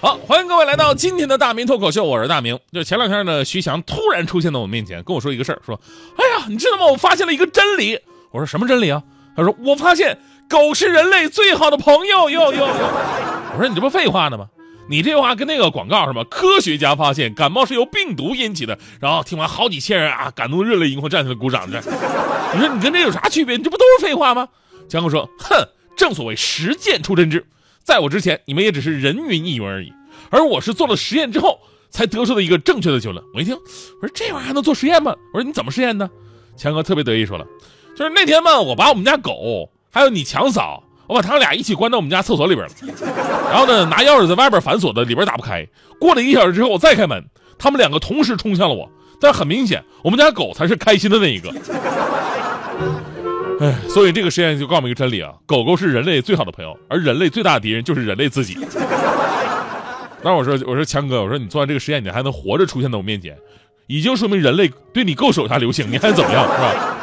好，欢迎各位来到今天的大明脱口秀，我是大明。就前两天呢，徐翔突然出现在我面前，跟我说一个事儿，说：“哎呀，你知道吗？我发现了一个真理。”我说：“什么真理啊？”他说：“我发现狗是人类最好的朋友。”哟哟哟！我说：“你这不废话呢吗？你这话跟那个广告是吧？科学家发现感冒是由病毒引起的。然后听完好几千人啊，感动热泪盈眶，站起来鼓掌。这，你说你跟这有啥区别？你这不都是废话吗？江哥说：“哼，正所谓实践出真知。”在我之前，你们也只是人云亦云而已，而我是做了实验之后才得出的一个正确的结论。我一听，我说这玩意儿还能做实验吗？我说你怎么实验呢？强哥特别得意说了，就是那天嘛，我把我们家狗还有你强嫂，我把他俩一起关到我们家厕所里边了，然后呢，拿钥匙在外边反锁的，里边打不开。过了一个小时之后，我再开门，他们两个同时冲向了我，但很明显，我们家狗才是开心的那一个。哎，所以这个实验就告诉我们一个真理啊，狗狗是人类最好的朋友，而人类最大的敌人就是人类自己。那我说，我说强哥，我说你做完这个实验，你还能活着出现在我面前，已经说明人类对你够手下留情，你还怎么样，是吧？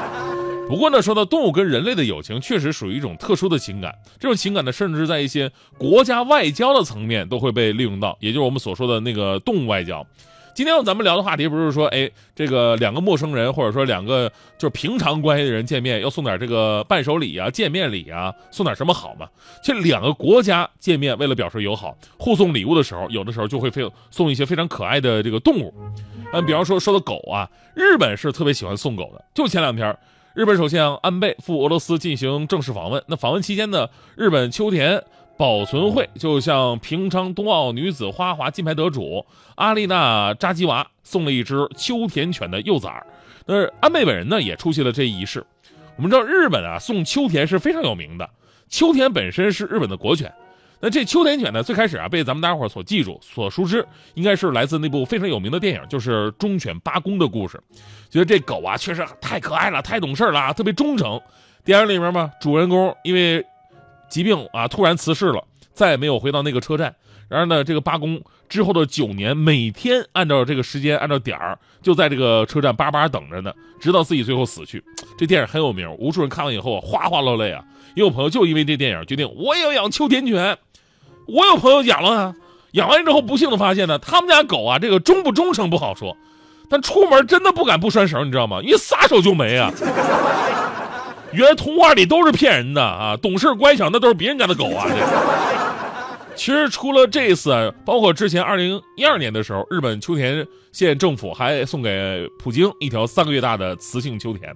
不过呢，说到动物跟人类的友情，确实属于一种特殊的情感，这种情感呢，甚至在一些国家外交的层面都会被利用到，也就是我们所说的那个动物外交。今天咱们聊的话题不是说，哎，这个两个陌生人或者说两个就是平常关系的人见面要送点这个伴手礼啊、见面礼啊，送点什么好吗？这两个国家见面为了表示友好，互送礼物的时候，有的时候就会非送一些非常可爱的这个动物。嗯，比方说说的狗啊，日本是特别喜欢送狗的。就前两天，日本首相安倍赴俄罗斯进行正式访问，那访问期间呢，日本秋田。保存会就向平昌冬奥女子花滑金牌得主阿丽娜扎基娃送了一只秋田犬的幼崽儿。那安倍本人呢也出席了这一仪式。我们知道日本啊送秋田是非常有名的，秋田本身是日本的国犬。那这秋田犬呢最开始啊被咱们大伙所记住、所熟知，应该是来自那部非常有名的电影，就是《忠犬八公》的故事。觉得这狗啊确实太可爱了，太懂事了，特别忠诚。电影里面嘛，主人公因为疾病啊，突然辞世了，再也没有回到那个车站。然而呢，这个八公之后的九年，每天按照这个时间，按照点儿，就在这个车站巴巴等着呢，直到自己最后死去。这电影很有名，无数人看完以后啊哗哗落泪啊。也有朋友就因为这电影决定我也要养秋田犬。我有朋友养了啊，养完之后不幸的发现呢，他们家狗啊，这个忠不忠诚不好说，但出门真的不敢不拴绳，你知道吗？一撒手就没啊。原来童话里都是骗人的啊！懂事乖巧那都是别人家的狗啊！其实除了这次，包括之前二零一二年的时候，日本秋田县政府还送给普京一条三个月大的雌性秋田。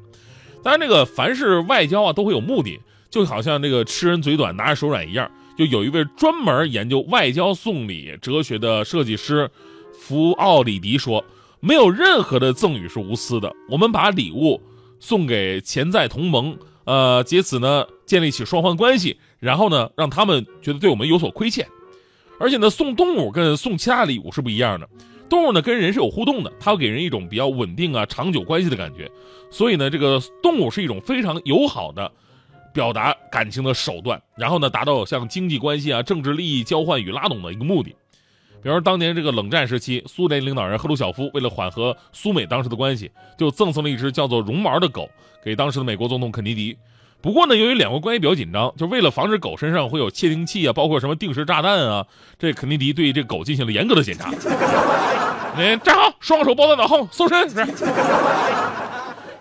当然，这个凡是外交啊，都会有目的，就好像这个吃人嘴短拿着手软一样。就有一位专门研究外交送礼哲学的设计师福奥里迪说：“没有任何的赠与是无私的，我们把礼物。”送给潜在同盟，呃，借此呢建立起双方关系，然后呢让他们觉得对我们有所亏欠。而且呢，送动物跟送其他礼物是不一样的，动物呢跟人是有互动的，它会给人一种比较稳定啊、长久关系的感觉。所以呢，这个动物是一种非常友好的表达感情的手段，然后呢达到像经济关系啊、政治利益交换与拉拢的一个目的。比如当年这个冷战时期，苏联领导人赫鲁晓夫为了缓和苏美当时的关系，就赠送了一只叫做绒毛的狗给当时的美国总统肯尼迪。不过呢，由于两国关系比较紧张，就为了防止狗身上会有窃听器啊，包括什么定时炸弹啊，这肯尼迪对这狗进行了严格的检查。你站好，双手抱在脑后，搜身。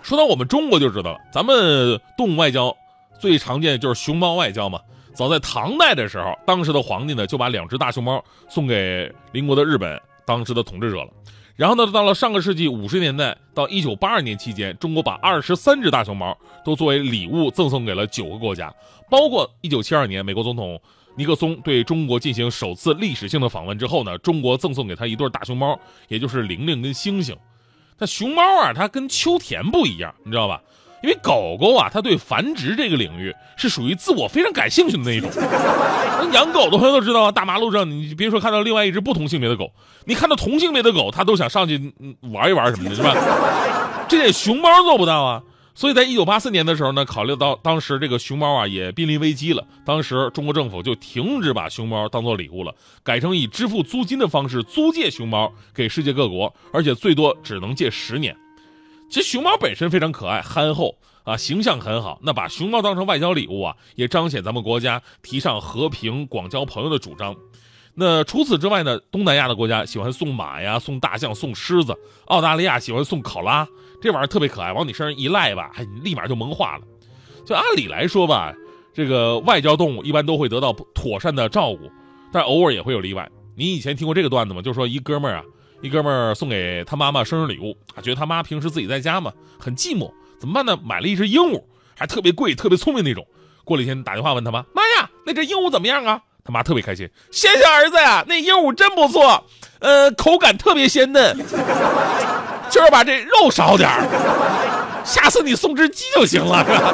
说到我们中国就知道了，咱们动物外交最常见的就是熊猫外交嘛。早在唐代的时候，当时的皇帝呢就把两只大熊猫送给邻国的日本当时的统治者了。然后呢，到了上个世纪五十年代到一九八二年期间，中国把二十三只大熊猫都作为礼物赠送给了九个国家，包括一九七二年美国总统尼克松对中国进行首次历史性的访问之后呢，中国赠送给他一对大熊猫，也就是玲玲跟星星。那熊猫啊，它跟秋田不一样，你知道吧？因为狗狗啊，它对繁殖这个领域是属于自我非常感兴趣的那一种。养狗的朋友都知道啊，大马路上你别说看到另外一只不同性别的狗，你看到同性别的狗，它都想上去玩一玩什么的，是吧？这点熊猫做不到啊。所以在一九八四年的时候呢，考虑到当时这个熊猫啊也濒临危机了，当时中国政府就停止把熊猫当做礼物了，改成以支付租金的方式租借熊猫给世界各国，而且最多只能借十年。其实熊猫本身非常可爱、憨厚啊，形象很好。那把熊猫当成外交礼物啊，也彰显咱们国家提倡和平、广交朋友的主张。那除此之外呢，东南亚的国家喜欢送马呀、送大象、送狮子；澳大利亚喜欢送考拉，这玩意儿特别可爱，往你身上一赖吧，哎，你立马就萌化了。就按理来说吧，这个外交动物一般都会得到妥善的照顾，但偶尔也会有例外。你以前听过这个段子吗？就说一哥们儿啊。一哥们儿送给他妈妈生日礼物啊，觉得他妈平时自己在家嘛很寂寞，怎么办呢？买了一只鹦鹉，还特别贵、特别聪明那种。过了一天打电话问他妈：“妈呀，那只鹦鹉怎么样啊？”他妈特别开心：“谢谢儿子呀，那鹦鹉真不错，呃，口感特别鲜嫩，就是把这肉少点儿，下次你送只鸡就行了。”是吧？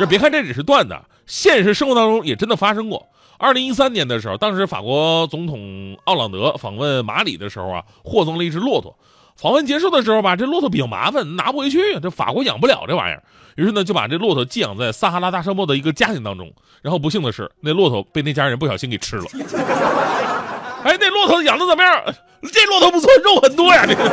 就别看这只是段子，现实生活当中也真的发生过。二零一三年的时候，当时法国总统奥朗德访问马里的时候啊，获赠了一只骆驼。访问结束的时候吧，这骆驼比较麻烦，拿不回去，这法国养不了这玩意儿。于是呢，就把这骆驼寄养在撒哈拉大沙漠的一个家庭当中。然后不幸的是，那骆驼被那家人不小心给吃了。哎，那骆驼养的怎么样？这骆驼不错，肉很多呀。这个。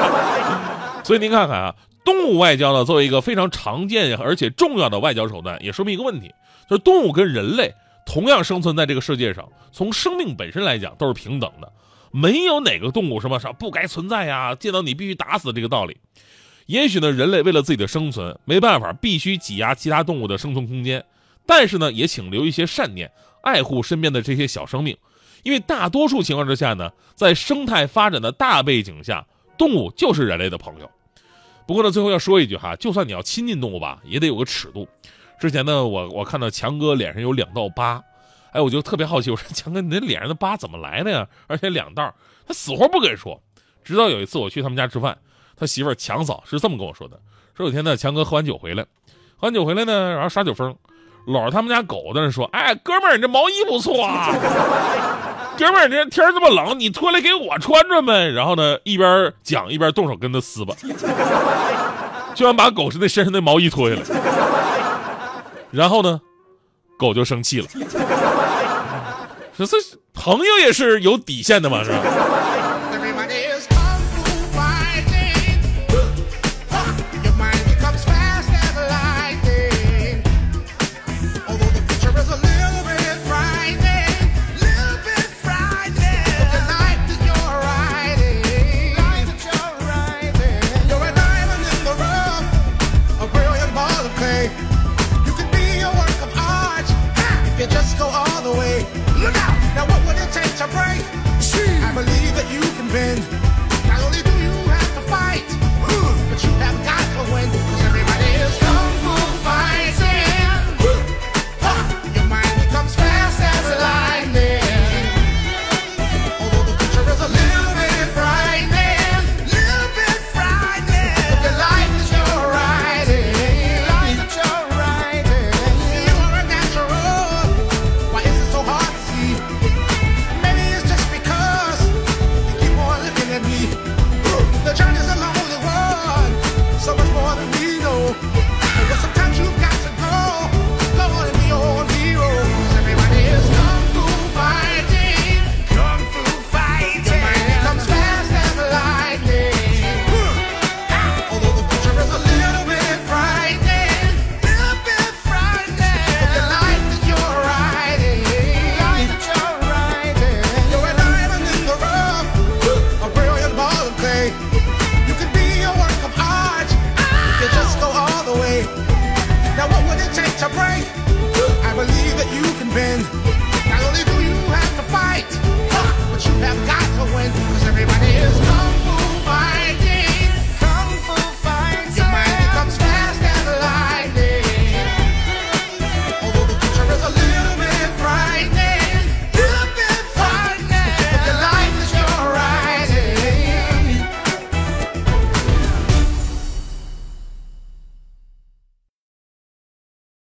所以您看看啊，动物外交呢，作为一个非常常见而且重要的外交手段，也说明一个问题，就是动物跟人类。同样生存在这个世界上，从生命本身来讲都是平等的，没有哪个动物什么啥不该存在呀，见到你必须打死这个道理。也许呢，人类为了自己的生存，没办法，必须挤压其他动物的生存空间。但是呢，也请留一些善念，爱护身边的这些小生命，因为大多数情况之下呢，在生态发展的大背景下，动物就是人类的朋友。不过呢，最后要说一句哈，就算你要亲近动物吧，也得有个尺度。之前呢，我我看到强哥脸上有两道疤，哎，我就特别好奇，我说强哥，你那脸上的疤怎么来的呀？而且两道，他死活不跟说。直到有一次我去他们家吃饭，他媳妇强嫂是这么跟我说的：说有天呢，强哥喝完酒回来，喝完酒回来呢，然后耍酒疯，搂着他们家狗在那说：“哎，哥们儿，你这毛衣不错啊，哥们儿，这天这么冷，你脱来给我穿穿呗。”然后呢，一边讲一边动手跟他撕吧，就想把狗是那身上的毛衣脱下来。然后呢，狗就生气了。这这朋友也是有底线的嘛，是吧？